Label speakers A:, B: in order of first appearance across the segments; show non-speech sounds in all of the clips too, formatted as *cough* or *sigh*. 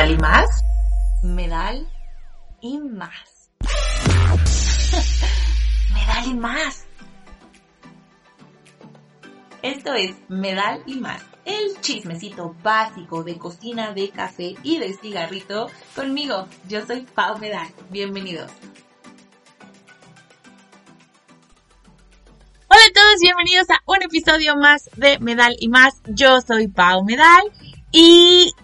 A: Medal y más. Medal y más. *laughs* Medal y más. Esto es Medal y más, el chismecito básico de cocina, de café y de cigarrito conmigo. Yo soy Pau Medal. Bienvenidos. Hola a todos, bienvenidos a un episodio más de Medal y más. Yo soy Pau Medal y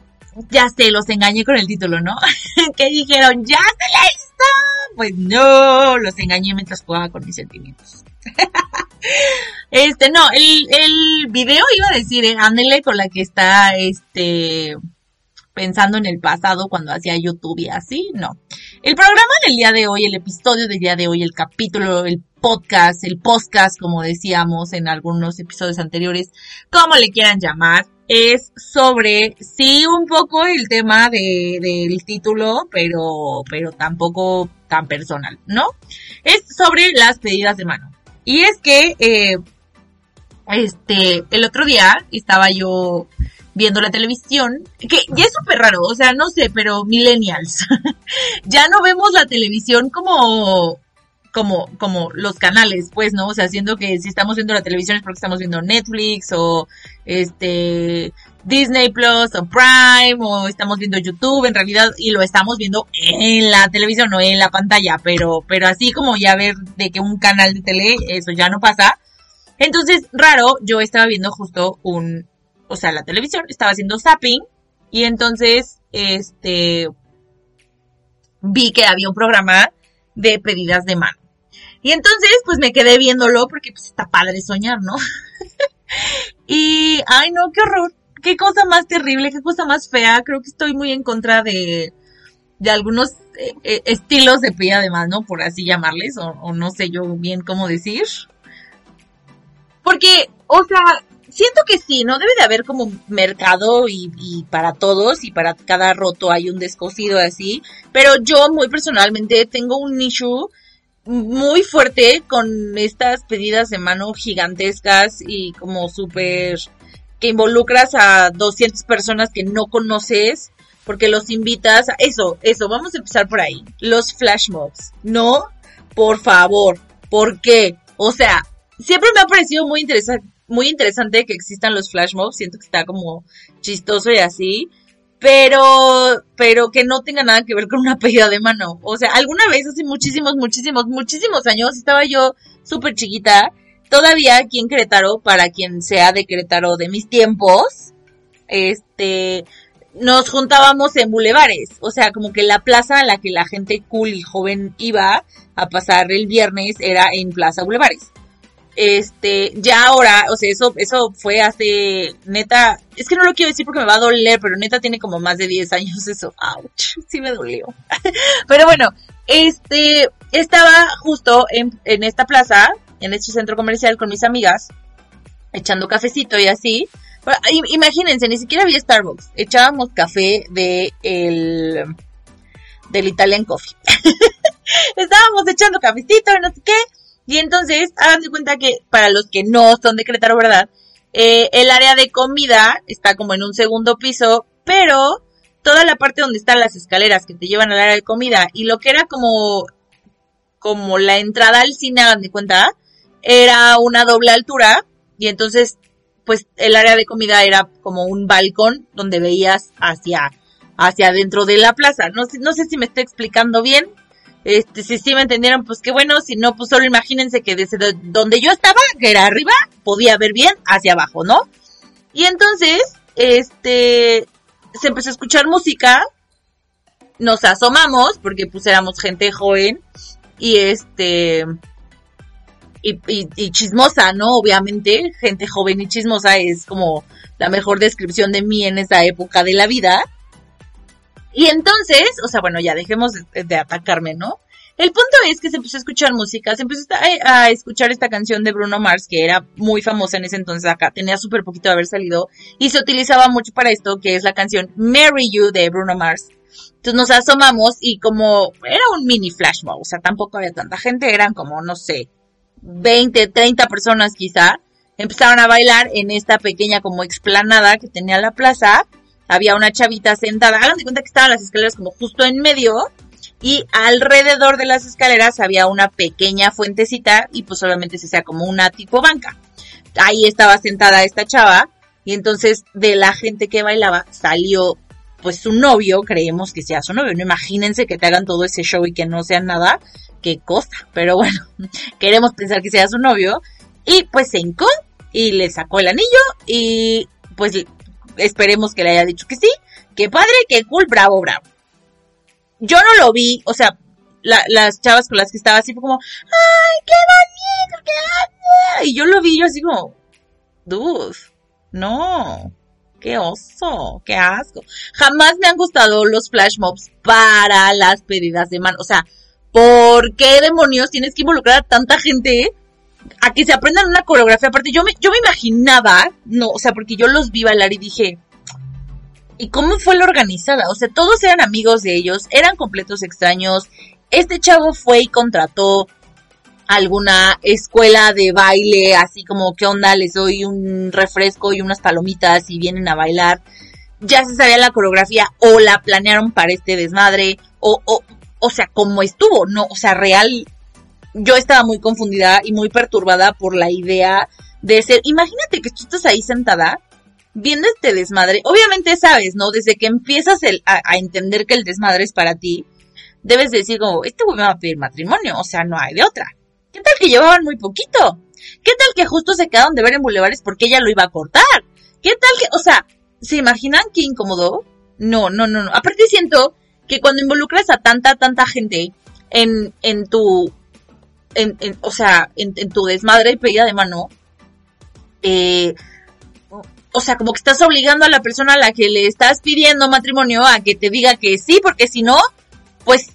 A: ya sé, los engañé con el título, ¿no? *laughs* que dijeron, ya se la hizo. Pues no, los engañé mientras jugaba con mis sentimientos. *laughs* este, no, el, el video iba a decir, eh, ándele con la que está, este, pensando en el pasado cuando hacía YouTube y así, no. El programa del día de hoy, el episodio del día de hoy, el capítulo, el podcast, el podcast, como decíamos en algunos episodios anteriores, como le quieran llamar, es sobre, sí, un poco el tema de, del título, pero, pero tampoco tan personal, ¿no? Es sobre las pedidas de mano. Y es que, eh, este, el otro día estaba yo viendo la televisión, que ya es súper raro, o sea, no sé, pero millennials, *laughs* ya no vemos la televisión como como, como los canales, pues, ¿no? O sea, siendo que si estamos viendo la televisión es porque estamos viendo Netflix o este Disney Plus o Prime o estamos viendo YouTube en realidad y lo estamos viendo en la televisión o en la pantalla, pero, pero así como ya ver de que un canal de tele, eso ya no pasa. Entonces, raro, yo estaba viendo justo un, o sea, la televisión, estaba haciendo zapping y entonces, este, vi que había un programa de pedidas de mano. Y entonces, pues me quedé viéndolo porque pues está padre soñar, ¿no? *laughs* y, ay no, qué horror, qué cosa más terrible, qué cosa más fea. Creo que estoy muy en contra de, de algunos eh, eh, estilos de pedida de mano, por así llamarles, o, no sé yo bien cómo decir. Porque, o sea, siento que sí, ¿no? Debe de haber como mercado y, y, para todos y para cada roto hay un descosido así. Pero yo muy personalmente tengo un nicho muy fuerte con estas pedidas de mano gigantescas y como súper que involucras a 200 personas que no conoces porque los invitas a eso, eso, vamos a empezar por ahí. Los flash mobs, ¿no? Por favor, ¿por qué? O sea, siempre me ha parecido muy interesante, muy interesante que existan los flash mobs, siento que está como chistoso y así, pero, pero que no tenga nada que ver con una pedida de mano. O sea, alguna vez hace muchísimos, muchísimos, muchísimos años estaba yo súper chiquita, todavía aquí en Querétaro, para quien sea de Querétaro de mis tiempos, este, nos juntábamos en bulevares, o sea, como que la plaza a la que la gente cool y joven iba a pasar el viernes era en Plaza Bulevares. Este, ya ahora, o sea, eso, eso fue hace, neta, es que no lo quiero decir porque me va a doler, pero neta tiene como más de 10 años eso. Ouch, sí me dolió. *laughs* pero bueno, este, estaba justo en, en esta plaza, en este centro comercial con mis amigas, echando cafecito y así. imagínense, ni siquiera había Starbucks. Echábamos café de el, del Italian Coffee. *laughs* Estábamos echando cafecito no sé qué. Y entonces, hagan de cuenta que para los que no son de Querétaro, ¿verdad? Eh, el área de comida está como en un segundo piso, pero toda la parte donde están las escaleras que te llevan al área de comida y lo que era como, como la entrada al cine, hagan de cuenta, era una doble altura y entonces, pues el área de comida era como un balcón donde veías hacia, hacia adentro de la plaza. No no sé si me estoy explicando bien, este, si sí me entendieron, pues qué bueno, si no, pues solo imagínense que desde donde yo estaba, que era arriba, podía ver bien hacia abajo, ¿no? Y entonces, este, se empezó a escuchar música, nos asomamos, porque pues éramos gente joven, y este, y, y, chismosa, ¿no? Obviamente, gente joven y chismosa es como la mejor descripción de mí en esa época de la vida. Y entonces, o sea, bueno, ya dejemos de, atacarme, ¿no? El punto es que se empezó a escuchar música, se empezó a, escuchar esta canción de Bruno Mars, que era muy famosa en ese entonces acá, tenía súper poquito de haber salido, y se utilizaba mucho para esto, que es la canción Marry You de Bruno Mars. Entonces nos asomamos y como era un mini flash mob, o sea, tampoco había tanta gente, eran como, no sé, 20, 30 personas quizá, empezaron a bailar en esta pequeña como explanada que tenía la plaza, había una chavita sentada. Hagan de cuenta que estaban las escaleras como justo en medio y alrededor de las escaleras había una pequeña fuentecita y pues obviamente se hacía como una tipo banca. Ahí estaba sentada esta chava y entonces de la gente que bailaba salió pues su novio, creemos que sea su novio, no imagínense que te hagan todo ese show y que no sea nada, qué cosa, pero bueno, *laughs* queremos pensar que sea su novio y pues se hincó y le sacó el anillo y pues esperemos que le haya dicho que sí, que padre, que cool, bravo, bravo. Yo no lo vi, o sea, las chavas con las que estaba así fue como, ay, qué bonito, qué Y yo lo vi yo así como, dude, no, qué oso, qué asco. Jamás me han gustado los flash mobs para las pedidas de mano. O sea, ¿por qué demonios tienes que involucrar a tanta gente a que se aprendan una coreografía? Aparte, yo me, yo me imaginaba, no, o sea, porque yo los vi bailar y dije, ¿y cómo fue la organizada? O sea, todos eran amigos de ellos, eran completos extraños. Este chavo fue y contrató alguna escuela de baile, así como, ¿qué onda? Les doy un refresco y unas palomitas y vienen a bailar. Ya se sabía la coreografía o la planearon para este desmadre o, o, o sea, como estuvo, no, o sea, real. Yo estaba muy confundida y muy perturbada por la idea de ser, imagínate que tú estás ahí sentada viendo este desmadre. Obviamente sabes, ¿no? Desde que empiezas a, a, entender que el desmadre es para ti, debes decir como, este güey me va a pedir matrimonio, o sea, no hay de otra. ¿Qué tal que llevaban muy poquito? ¿Qué tal que justo se quedaron de ver en Bulevares porque ella lo iba a cortar? ¿Qué tal que, o sea, ¿se imaginan qué incómodo? No, no, no, no. Aparte siento que cuando involucras a tanta, tanta gente en, en tu, en, en, o sea, en, en, tu desmadre y pedida de mano, eh, o sea, como que estás obligando a la persona a la que le estás pidiendo matrimonio a que te diga que sí, porque si no, pues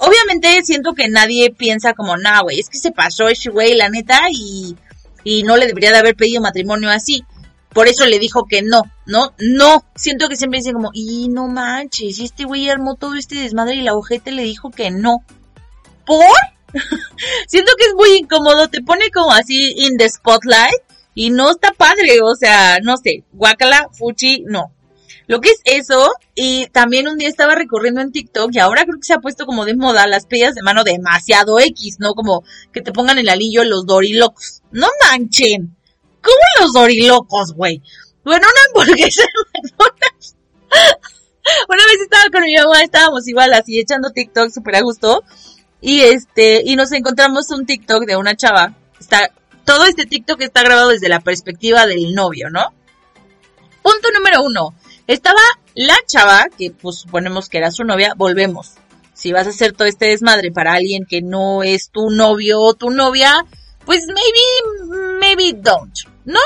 A: Obviamente siento que nadie piensa como, nah, güey, es que se pasó ese güey, la neta, y, y no le debería de haber pedido matrimonio así. Por eso le dijo que no, ¿no? No. Siento que siempre dicen como, y no manches, y este güey armó todo este desmadre y la ojete le dijo que no. ¿Por? *laughs* siento que es muy incómodo, te pone como así in the spotlight y no está padre, o sea, no sé, guacala, fuchi, no. Lo que es eso, y también un día estaba recorriendo en TikTok y ahora creo que se ha puesto como de moda las pedidas de mano demasiado X, ¿no? Como que te pongan el anillo los dorilocos. No manchen. ¿Cómo los dorilocos, güey? Bueno, una hamburguesa *laughs* una vez estaba con mi mamá, estábamos igual así echando TikTok súper a gusto. Y este, y nos encontramos un TikTok de una chava. Está, todo este TikTok está grabado desde la perspectiva del novio, ¿no? Punto número uno. Estaba la chava, que pues suponemos que era su novia, volvemos. Si vas a hacer todo este desmadre para alguien que no es tu novio o tu novia, pues maybe, maybe don't, ¿no?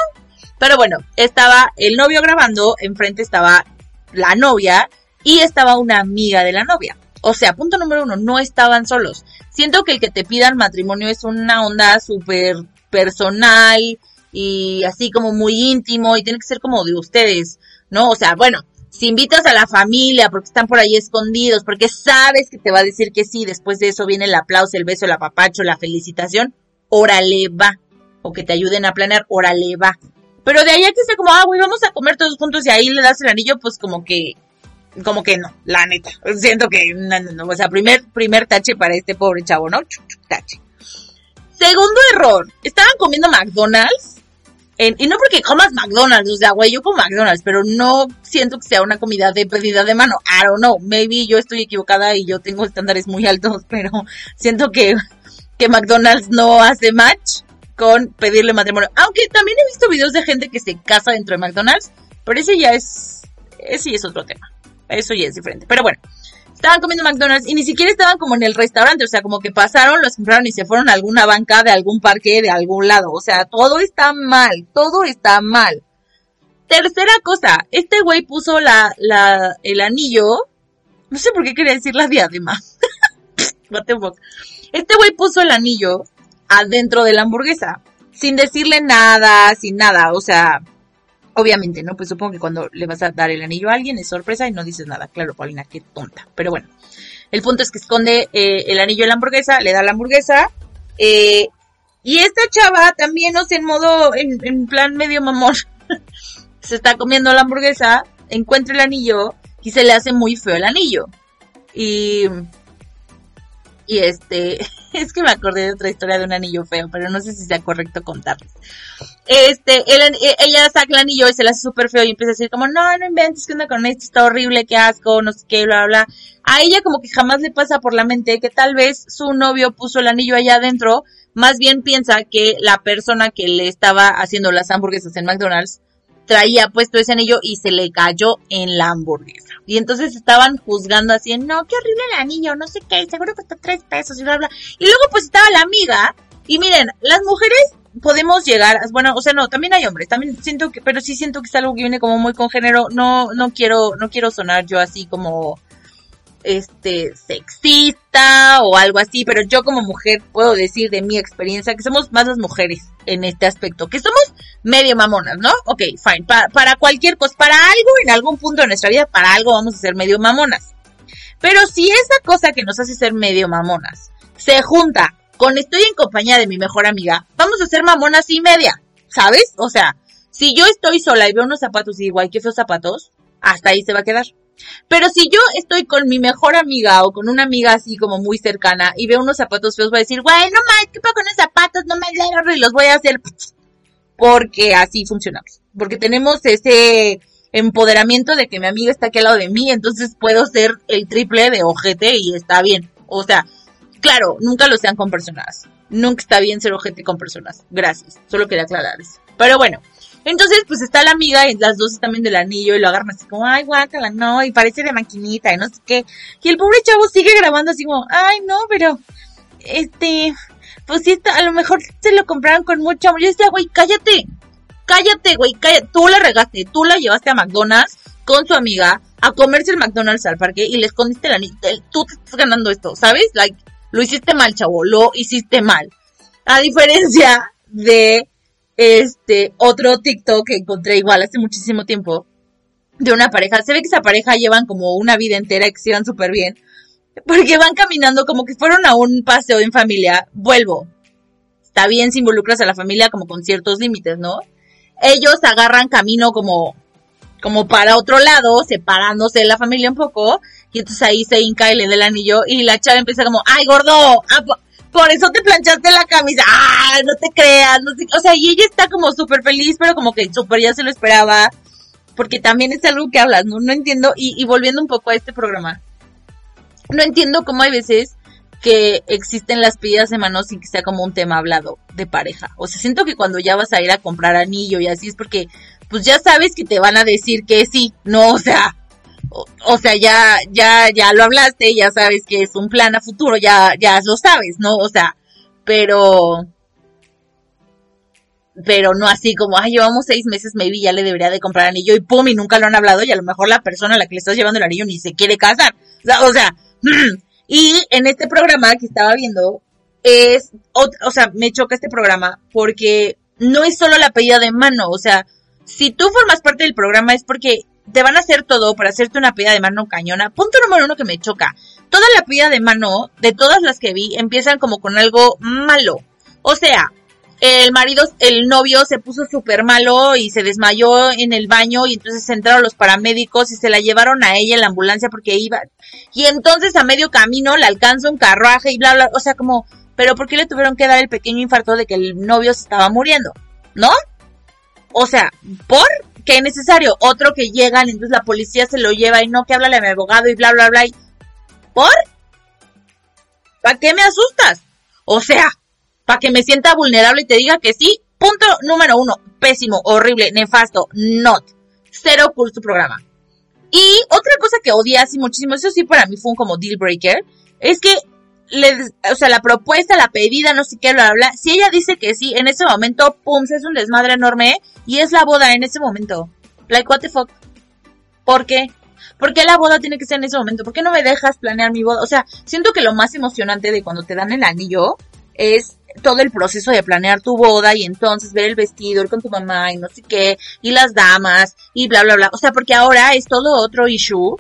A: Pero bueno, estaba el novio grabando, enfrente estaba la novia y estaba una amiga de la novia. O sea, punto número uno, no estaban solos. Siento que el que te pidan matrimonio es una onda súper personal y así como muy íntimo y tiene que ser como de ustedes. ¿no? O sea, bueno, si invitas a la familia porque están por ahí escondidos, porque sabes que te va a decir que sí, después de eso viene el aplauso, el beso, el apapacho, la felicitación, órale va. O que te ayuden a planear, órale va. Pero de ahí a que sea como, ah, güey, vamos a comer todos juntos y ahí le das el anillo, pues como que, como que no, la neta. Siento que, no, no, no, o sea, primer, primer tache para este pobre chavo, ¿no? Tache. Segundo error, estaban comiendo McDonald's y no porque comas McDonald's, o sea, güey, yo como McDonald's, pero no siento que sea una comida de pedida de mano. I don't know, maybe yo estoy equivocada y yo tengo estándares muy altos, *laughs* pero siento que, que McDonald's no hace match con pedirle matrimonio. Aunque también he visto videos de gente que se casa dentro de McDonald's, pero ese ya es, ese ya es otro tema. Eso ya es diferente. Pero bueno, estaban comiendo McDonald's y ni siquiera estaban como en el restaurante, o sea, como que pasaron, los compraron y se fueron a alguna banca de algún parque de algún lado, o sea, todo está mal, todo está mal. Tercera cosa, este güey puso la, la, el anillo, no sé por qué quería decir la diadema. *laughs* este güey puso el anillo adentro de la hamburguesa, sin decirle nada, sin nada, o sea, Obviamente, ¿no? Pues supongo que cuando le vas a dar el anillo a alguien es sorpresa y no dices nada. Claro, Paulina, qué tonta. Pero bueno, el punto es que esconde eh, el anillo en la hamburguesa, le da la hamburguesa. Eh, y esta chava también, no sé, en modo, en, plan medio mamón, *laughs* se está comiendo la hamburguesa. encuentra el anillo y se le hace muy feo el anillo. Y y este, *laughs* es que me acordé de otra historia de un anillo feo, pero no sé si sea correcto contarles. Este, e, ella saca el anillo y se le hace súper feo y empieza a decir como, no, no inventes, ¿qué onda con esto? Está horrible, qué asco, no sé qué, bla, bla. A ella como que jamás le pasa por la mente que tal vez su novio puso el anillo allá adentro, más bien piensa que la persona que le estaba haciendo las hamburguesas en McDonald's traía puesto ese anillo y se le cayó en la hamburguesa. Y entonces estaban juzgando así, no, qué horrible el anillo, no sé qué, seguro cuesta tres pesos y bla, bla. Y luego pues estaba la amiga, y miren, las mujeres podemos llegar, bueno, o sea, no, también hay hombres, también siento que, pero sí siento que es algo que viene como muy con género, no, no quiero, no quiero sonar yo así como, este, sexista o algo así, pero yo como mujer puedo decir de mi experiencia que somos más las mujeres en este aspecto, que somos medio mamonas, ¿no? Ok, fine, para cualquier cosa, para algo en algún punto de nuestra vida, para algo vamos a ser medio mamonas. Pero si esa cosa que nos hace ser medio mamonas se junta con estoy en compañía de mi mejor amiga, vamos a ser mamonas y media, ¿sabes? O sea, si yo estoy sola y veo unos zapatos y digo, ay, qué feos zapatos, hasta ahí se va a quedar. Pero si yo estoy con mi mejor amiga o con una amiga así como muy cercana y veo unos zapatos feos, voy a decir, güey, no mames, ¿qué pasa con esos zapatos? No me y los voy a hacer. Porque así funcionamos. Porque tenemos ese empoderamiento de que mi amiga está aquí al lado de mí, entonces puedo ser el triple de ojete y está bien. O sea, claro, nunca lo sean con personas. Nunca está bien ser ojete con personas. Gracias. Solo quería aclararles. Pero bueno, entonces, pues está la amiga y las dos también del anillo y lo agarran así como, ay, guácala, no, y parece de maquinita y no sé qué. Y el pobre chavo sigue grabando así como, ay, no, pero, este, pues sí, a lo mejor se lo compraron con mucho amor. Yo decía, güey, cállate, cállate, güey, cállate. Tú la regaste, tú la llevaste a McDonald's con su amiga a comerse el McDonald's al parque y le escondiste el anillo. Tú te estás ganando esto, ¿sabes? Like, lo hiciste mal, chavo, lo hiciste mal. A diferencia de este, otro TikTok que encontré igual hace muchísimo tiempo de una pareja. Se ve que esa pareja llevan como una vida entera y que se van súper bien. Porque van caminando como que fueron a un paseo en familia. Vuelvo. Está bien si involucras a la familia como con ciertos límites, ¿no? Ellos agarran camino como, como para otro lado, separándose de la familia un poco. Y entonces ahí se hinca y le da el anillo. Y la chava empieza como, ¡ay, gordo! por eso te planchaste la camisa, ah, no te creas, no sé, o sea, y ella está como súper feliz, pero como que súper ya se lo esperaba, porque también es algo que hablas, ¿no? No entiendo, y volviendo un poco a este programa, no entiendo cómo hay veces que existen las pedidas de manos sin que sea como un tema hablado de pareja. O sea, siento que cuando ya vas a ir a comprar anillo y así es porque, pues ya sabes que te van a decir que sí, no, o sea, o, sea, ya, ya, ya lo hablaste, ya sabes que es un plan a futuro, ya, ya lo sabes, ¿no? O sea, pero, pero no así como, ay, llevamos seis meses, maybe ya le debería de comprar anillo y pum, y nunca lo han hablado y a lo mejor la persona a la que le estás llevando el anillo ni se quiere casar. O sea, *clears throat* y en este programa que estaba viendo, es, o, o, sea, me choca este programa porque no es solo la pedida de mano, o sea, si tú formas parte del programa es porque te van a hacer todo para hacerte una pedida de mano cañona. Punto número uno que me choca. Toda la pedida de mano, de todas las que vi, empiezan como con algo malo. O sea, el marido, el novio se puso súper malo y se desmayó en el baño y entonces entraron los paramédicos y se la llevaron a ella en la ambulancia porque iba. Y entonces a medio camino le alcanza un carruaje y bla, bla. O sea, como, pero ¿por qué le tuvieron que dar el pequeño infarto de que el novio se estaba muriendo? ¿No? O sea, ¿por? que es necesario. Otro que llegan, entonces la policía se lo lleva y no, que habla a mi abogado y bla, bla, bla. ¿Por? ¿Para qué me asustas? O sea, para que me sienta vulnerable y te diga que sí. Punto número uno. Pésimo, horrible, nefasto, not. Cero cool tu programa. Y otra cosa que odié así muchísimo, eso sí para mí fue un como deal breaker, es que o sea, la propuesta, la pedida, no sé qué, bla, bla, Si ella dice que sí, en ese momento, pum, se es un desmadre enorme y es la boda en ese momento. Like, what the fuck? ¿Por qué? ¿Por qué la boda tiene que ser en ese momento? ¿Por qué no me dejas planear mi boda? O sea, siento que lo más emocionante de cuando te dan el anillo es todo el proceso de planear tu boda y entonces ver el vestido, ir con tu mamá y no sé qué, y las damas y bla, bla, bla. O sea, porque ahora es todo otro issue.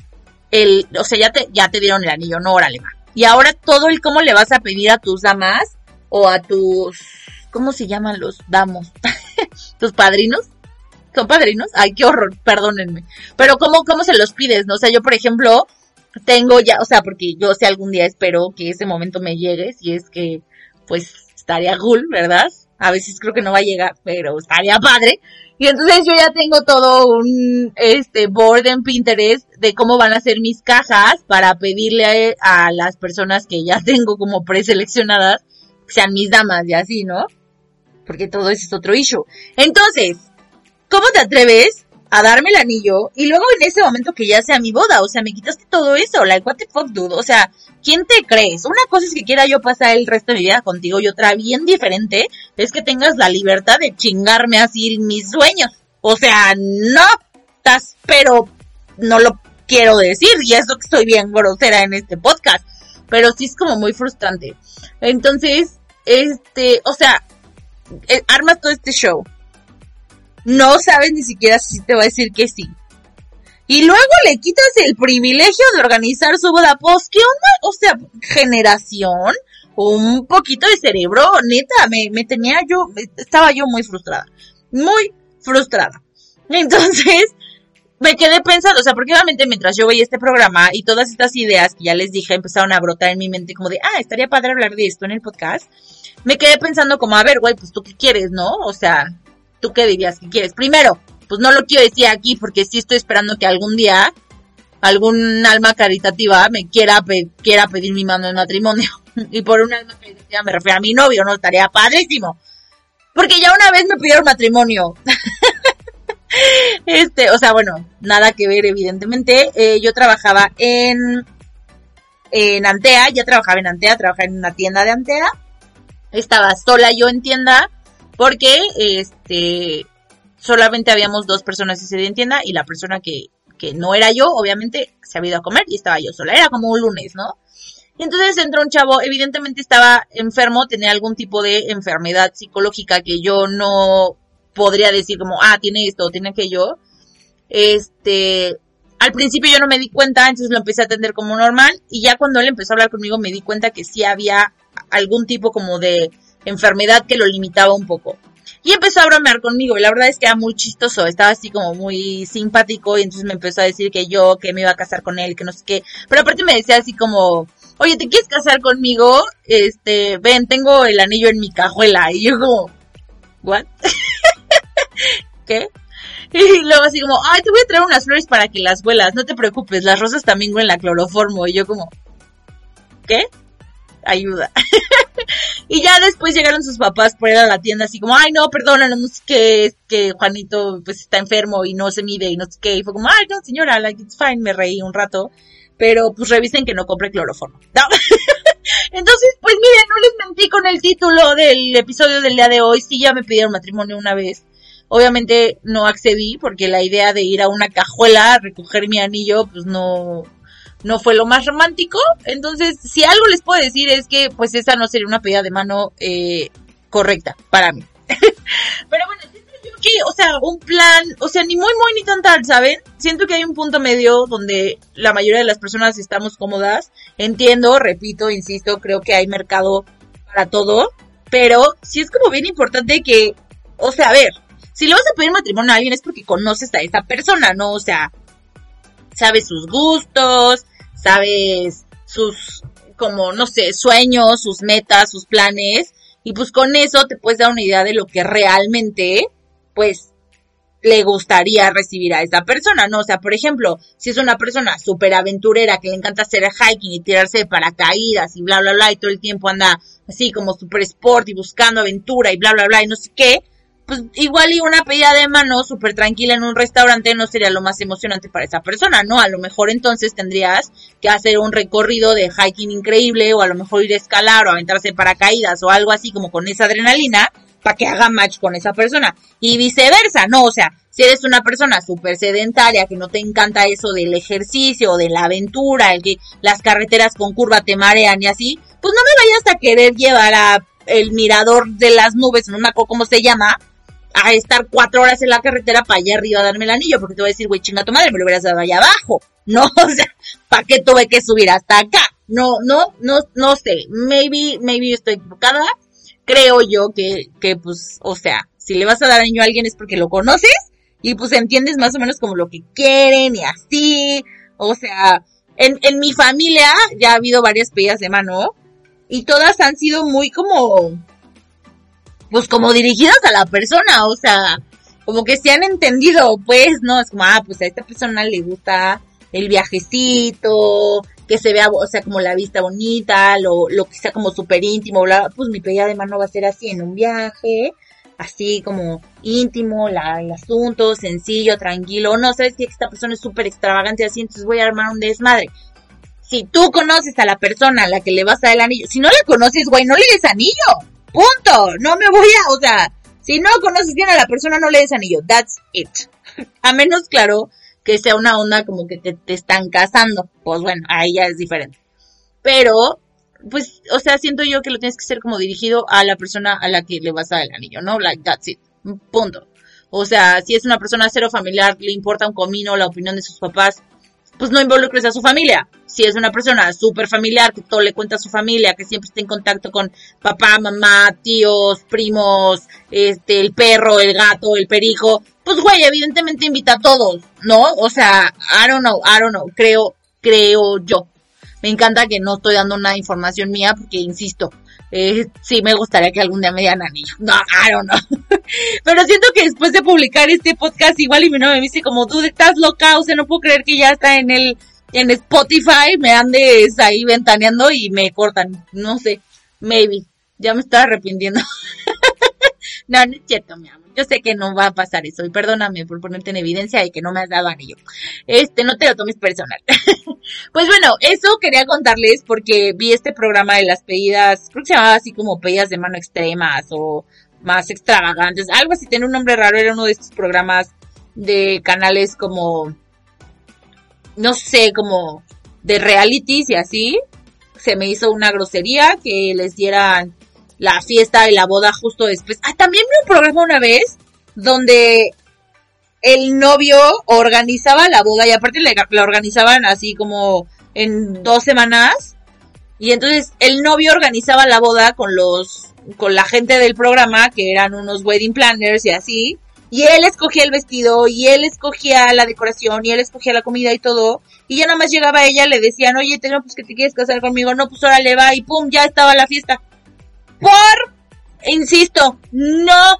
A: El, o sea, ya te, ya te dieron el anillo, no, órale, va y ahora todo el cómo le vas a pedir a tus damas o a tus, ¿cómo se llaman los damos? *laughs* tus padrinos. ¿Son padrinos? Ay, qué horror, perdónenme. Pero ¿cómo, cómo se los pides, no? O sea, yo, por ejemplo, tengo ya, o sea, porque yo sé algún día espero que ese momento me llegue, si es que, pues, estaría cool, ¿verdad? A veces creo que no va a llegar, pero estaría padre. Y entonces yo ya tengo todo un, este, board en Pinterest de cómo van a ser mis cajas para pedirle a, las personas que ya *laughs* tengo como preseleccionadas, que sean mis damas y así, ¿no? Porque todo eso es otro issue. Entonces, ¿cómo te atreves a darme el anillo y luego en ese momento que ya sea mi boda, o sea, me quitaste todo eso, like what the fuck dude, o sea, ¿quién te crees? Una cosa es que quiera yo pasar el resto de mi vida contigo y otra bien diferente es que tengas la libertad de chingarme así mis sueños. O sea, no, estás, pero no lo quiero decir y eso que estoy bien grosera en este podcast, pero sí es como muy frustrante. Entonces, este, o sea, eh, armas todo este show no sabes ni siquiera si te va a decir que sí. Y luego le quitas el privilegio de organizar su boda. Pues, ¿qué onda? O sea, generación, un poquito de cerebro, neta, me, me tenía yo, estaba yo muy frustrada. Muy frustrada. *laughs* Entonces, me quedé pensando, o sea, porque obviamente mientras yo veía este programa y todas estas ideas que ya les dije empezaron a brotar en mi mente como de, ah, estaría padre hablar de esto en el podcast, me quedé pensando como, a ver, güey, pues tú qué quieres, ¿no? O sea, ¿tú qué dirías que quieres? Primero, pues no lo quiero decir aquí porque sí estoy esperando que algún día algún alma caritativa me quiera, quiera pedir mi mano en matrimonio. *laughs* y por un alma caritativa me refiero a mi novio, ¿no? Estaría padrísimo. Porque ya una vez me pidieron matrimonio. *laughs* este, o sea, bueno, nada que ver, evidentemente. Eh, yo trabajaba en, en Antea, ya trabajaba en Antea, trabajaba en una tienda de Antea. Estaba sola yo en tienda porque este solamente habíamos dos personas ese día en tienda y la persona que, que no era yo, obviamente, se había ido a comer y estaba yo sola. Era como un lunes, ¿no? Y entonces entró un chavo, evidentemente estaba enfermo, tenía algún tipo de enfermedad psicológica que yo no podría decir como, ah, tiene esto, tiene aquello. Este, al principio yo no me di cuenta, entonces lo empecé a atender como normal y ya cuando él empezó a hablar conmigo me di cuenta que sí había algún tipo como de enfermedad que lo limitaba un poco. Y empezó a bromear conmigo, y la verdad es que era muy chistoso, estaba así como muy simpático, y entonces me empezó a decir que yo, que me iba a casar con él, que no sé qué. Pero aparte me decía así como, oye, ¿te quieres casar conmigo? Este, ven, tengo el anillo en mi cajuela. Y yo como, ¿what? *laughs* ¿Qué? Y luego así como, ay, te voy a traer unas flores para que las huelas, no te preocupes, las rosas también huelen la cloroformo. Y yo como, ¿qué? ayuda. *laughs* y ya después llegaron sus papás por ir a la tienda así como, ay no, perdónanos, no qué, es que Juanito pues está enfermo y no se mide y no sé qué. Y fue como, ay no señora, like it's fine, me reí un rato. Pero pues revisen que no compre cloroformo. *laughs* Entonces, pues miren, no les mentí con el título del episodio del día de hoy. Sí, ya me pidieron matrimonio una vez. Obviamente no accedí porque la idea de ir a una cajuela a recoger mi anillo, pues no, no fue lo más romántico. Entonces, si algo les puedo decir es que pues esa no sería una pedida de mano eh, correcta para mí. *laughs* Pero bueno, siento yo que, o sea, un plan, o sea, ni muy, muy, ni tan tal, ¿saben? Siento que hay un punto medio donde la mayoría de las personas estamos cómodas. Entiendo, repito, insisto, creo que hay mercado para todo. Pero sí es como bien importante que, o sea, a ver, si le vas a pedir matrimonio a alguien es porque conoces a esa persona, ¿no? O sea, sabes sus gustos, sabes sus, como, no sé, sueños, sus metas, sus planes, y pues con eso te puedes dar una idea de lo que realmente, pues, le gustaría recibir a esa persona, ¿no? O sea, por ejemplo, si es una persona súper aventurera que le encanta hacer hiking y tirarse de paracaídas y bla, bla, bla, y todo el tiempo anda así como súper sport y buscando aventura y bla, bla, bla, y no sé qué, pues igual y una pedida de mano súper tranquila en un restaurante no sería lo más emocionante para esa persona, ¿no? A lo mejor entonces tendrías que hacer un recorrido de hiking increíble o a lo mejor ir a escalar o aventarse paracaídas o algo así como con esa adrenalina para que haga match con esa persona. Y viceversa, ¿no? O sea, si eres una persona súper sedentaria, que no te encanta eso del ejercicio, o de la aventura, el que las carreteras con curva te marean y así, pues no me vayas a querer llevar a el mirador de las nubes, no me acuerdo cómo se llama, a estar cuatro horas en la carretera para allá arriba a darme el anillo, porque te voy a decir, güey, chinga tu madre, me lo hubieras dado allá abajo. No, *laughs* o sea, ¿para qué tuve que subir hasta acá? No, no, no, no sé. Maybe, maybe estoy equivocada. Creo yo que, que, pues, o sea, si le vas a dar anillo a alguien es porque lo conoces y pues entiendes más o menos como lo que quieren y así. O sea, en, en mi familia ya ha habido varias pedidas de mano y todas han sido muy como, pues como dirigidas a la persona, o sea, como que se han entendido, pues, ¿no? Es como, ah, pues a esta persona le gusta el viajecito, que se vea, o sea, como la vista bonita, lo, lo que sea como súper íntimo, bla, pues mi pedida de mano va a ser así en un viaje, así como íntimo, la, el asunto, sencillo, tranquilo, no sabes que esta persona es súper extravagante así, entonces voy a armar un desmadre. Si tú conoces a la persona a la que le vas a dar el anillo, si no la conoces, güey, no le des anillo. Punto. No me voy a, o sea, si no conoces bien a la persona, no le des anillo. That's it. *laughs* a menos, claro, que sea una onda como que te, te están casando. Pues bueno, ahí ya es diferente. Pero pues, o sea, siento yo que lo tienes que ser como dirigido a la persona a la que le vas a dar el anillo, ¿no? Like, that's it. Punto. O sea, si es una persona cero familiar, le importa un comino la opinión de sus papás, pues no involucres a su familia. Si es una persona súper familiar, que todo le cuenta a su familia, que siempre está en contacto con papá, mamá, tíos, primos, este, el perro, el gato, el perico, pues güey, evidentemente invita a todos, ¿no? O sea, I don't know, I don't know, creo, creo yo. Me encanta que no estoy dando una información mía porque, insisto, eh, sí me gustaría que algún día me dieran anillo. No, I don't know. *laughs* *laughs* Pero siento que después de publicar este podcast, igual y mi novia me dice como, tú estás loca, o sea, no puedo creer que ya está en el, en Spotify, me andes ahí ventaneando y me cortan. No sé, maybe. Ya me estoy arrepintiendo. *laughs* no, no es cierto, mi amor. Yo sé que no va a pasar eso y perdóname por ponerte en evidencia y que no me has dado anillo. Este, no te lo tomes personal. *laughs* pues bueno, eso quería contarles porque vi este programa de las pedidas, creo que se llamaba así como pedidas de mano extremas o más extravagantes, algo así, tiene un nombre raro, era uno de estos programas de canales como, no sé, como de realities y así. Se me hizo una grosería que les dieran la fiesta y la boda justo después. Ah, también vi un programa una vez donde el novio organizaba la boda y aparte la organizaban así como en dos semanas. Y entonces el novio organizaba la boda con los, con la gente del programa, que eran unos wedding planners y así. Y él escogía el vestido, y él escogía la decoración, y él escogía la comida y todo. Y ya nada más llegaba ella, le decían, oye, tengo pues que te quieres casar conmigo. No, pues ahora le va, y pum, ya estaba la fiesta por, insisto, no,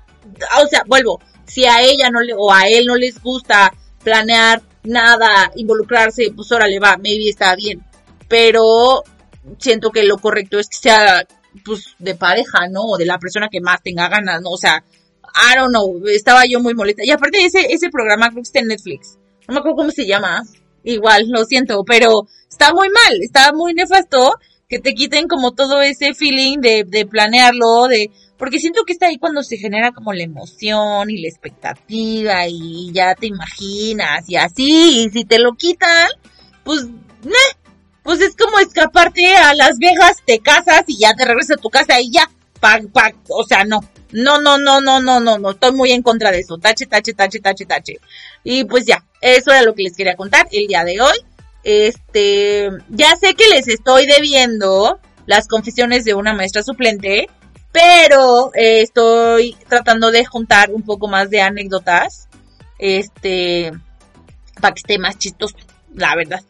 A: o sea, vuelvo, si a ella no le, o a él no les gusta planear nada, involucrarse, pues órale va, maybe está bien. Pero siento que lo correcto es que sea, pues, de pareja, ¿no? O de la persona que más tenga ganas, ¿no? O sea, I don't know, estaba yo muy molesta. Y aparte ese, ese programa creo que está en Netflix. No me acuerdo cómo se llama. Igual, lo siento, pero está muy mal, está muy nefasto que te quiten como todo ese feeling de, de planearlo, de, porque siento que está ahí cuando se genera como la emoción y la expectativa y ya te imaginas y así, y si te lo quitan, pues, pues es como escaparte a Las Vegas, te casas y ya te regresas a tu casa y ya, pac, pac, o sea, no. No, no, no, no, no, no, no, estoy muy en contra de eso. Tache, tache, tache, tache, tache. Y pues ya, eso era lo que les quería contar el día de hoy. Este, ya sé que les estoy debiendo las confesiones de una maestra suplente, pero eh, estoy tratando de juntar un poco más de anécdotas, este, para que esté más chistoso, la verdad.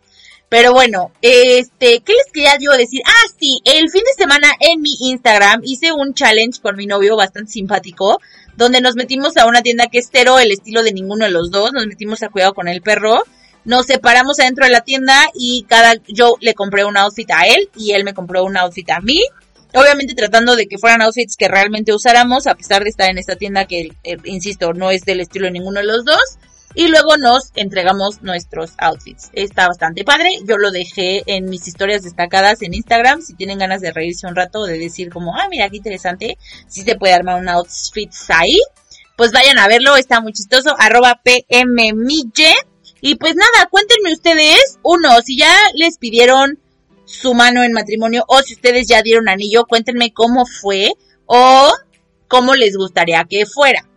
A: Pero bueno, este, ¿qué les quería yo decir? Ah, sí, el fin de semana en mi Instagram hice un challenge con mi novio bastante simpático, donde nos metimos a una tienda que es cero el estilo de ninguno de los dos, nos metimos a cuidado con el perro nos separamos adentro de la tienda y cada, yo le compré un outfit a él y él me compró un outfit a mí. Obviamente tratando de que fueran outfits que realmente usáramos, a pesar de estar en esta tienda que, eh, insisto, no es del estilo de ninguno de los dos. Y luego nos entregamos nuestros outfits. Está bastante padre. Yo lo dejé en mis historias destacadas en Instagram. Si tienen ganas de reírse un rato, de decir como, ah, mira, qué interesante. Si se puede armar un outfit ahí. Pues vayan a verlo, está muy chistoso. Arroba PMMille y pues nada, cuéntenme ustedes, uno, si ya les pidieron su mano en matrimonio o si ustedes ya dieron anillo, cuéntenme cómo fue o cómo les gustaría que fuera.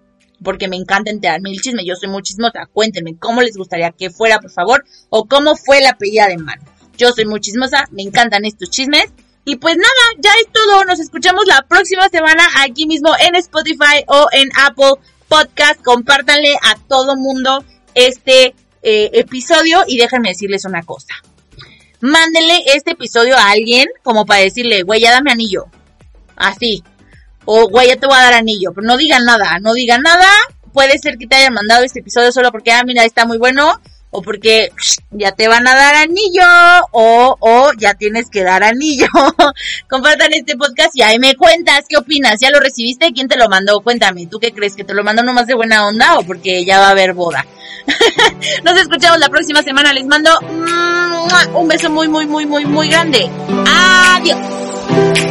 A: Porque me encanta enterarme el chisme, yo soy muy chismosa. Cuéntenme cómo les gustaría que fuera, por favor, o cómo fue la pedida de mano. Yo soy muy chismosa, me encantan estos chismes. Y pues nada, ya es todo. Nos escuchamos la próxima semana aquí mismo en Spotify o en Apple podcast, compártanle a todo mundo este eh, episodio y déjenme decirles una cosa. Mándenle este episodio a alguien como para decirle, güey, ya dame anillo. Así. O, güey, ya te voy a dar anillo. Pero no digan nada, no digan nada. Puede ser que te hayan mandado este episodio solo porque, ah, mira, está muy bueno o porque ya te van a dar anillo, o, o ya tienes que dar anillo. *laughs* Compartan este podcast y ahí me cuentas qué opinas. ¿Ya lo recibiste? ¿Quién te lo mandó? Cuéntame, ¿tú qué crees? ¿Que te lo mandó nomás de buena onda o porque ya va a haber boda? *laughs* Nos escuchamos la próxima semana. Les mando un beso muy, muy, muy, muy, muy grande. Adiós.